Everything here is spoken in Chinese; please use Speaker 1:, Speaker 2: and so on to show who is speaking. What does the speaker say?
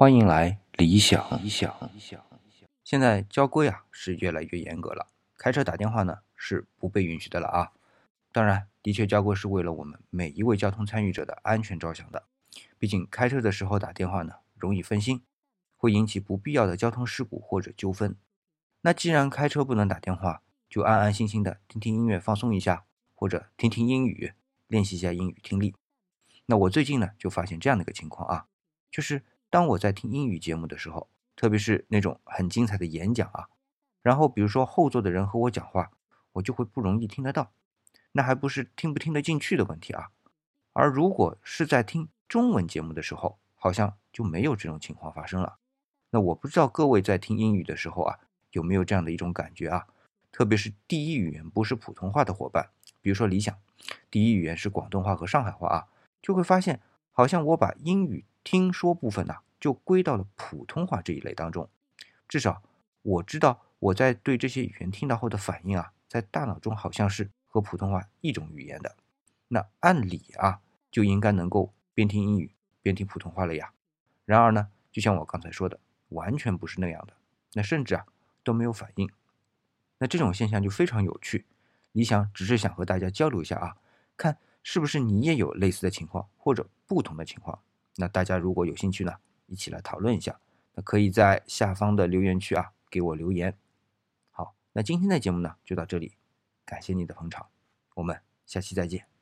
Speaker 1: 欢迎来理想。理想，理想。现在交规啊是越来越严格了，开车打电话呢是不被允许的了啊。当然，的确交规是为了我们每一位交通参与者的安全着想的。毕竟开车的时候打电话呢容易分心，会引起不必要的交通事故或者纠纷。那既然开车不能打电话，就安安心心的听听音乐放松一下，或者听听英语练习一下英语听力。那我最近呢就发现这样的一个情况啊，就是当我在听英语节目的时候，特别是那种很精彩的演讲啊，然后比如说后座的人和我讲话，我就会不容易听得到。那还不是听不听得进去的问题啊。而如果是在听中文节目的时候，好像就没有这种情况发生了。那我不知道各位在听英语的时候啊。有没有这样的一种感觉啊？特别是第一语言不是普通话的伙伴，比如说理想，第一语言是广东话和上海话啊，就会发现好像我把英语听说部分呢，就归到了普通话这一类当中。至少我知道我在对这些语言听到后的反应啊，在大脑中好像是和普通话一种语言的。那按理啊，就应该能够边听英语边听普通话了呀。然而呢，就像我刚才说的，完全不是那样的。那甚至啊。都没有反应，那这种现象就非常有趣。理想只是想和大家交流一下啊，看是不是你也有类似的情况或者不同的情况。那大家如果有兴趣呢，一起来讨论一下。那可以在下方的留言区啊给我留言。好，那今天的节目呢就到这里，感谢你的捧场，我们下期再见。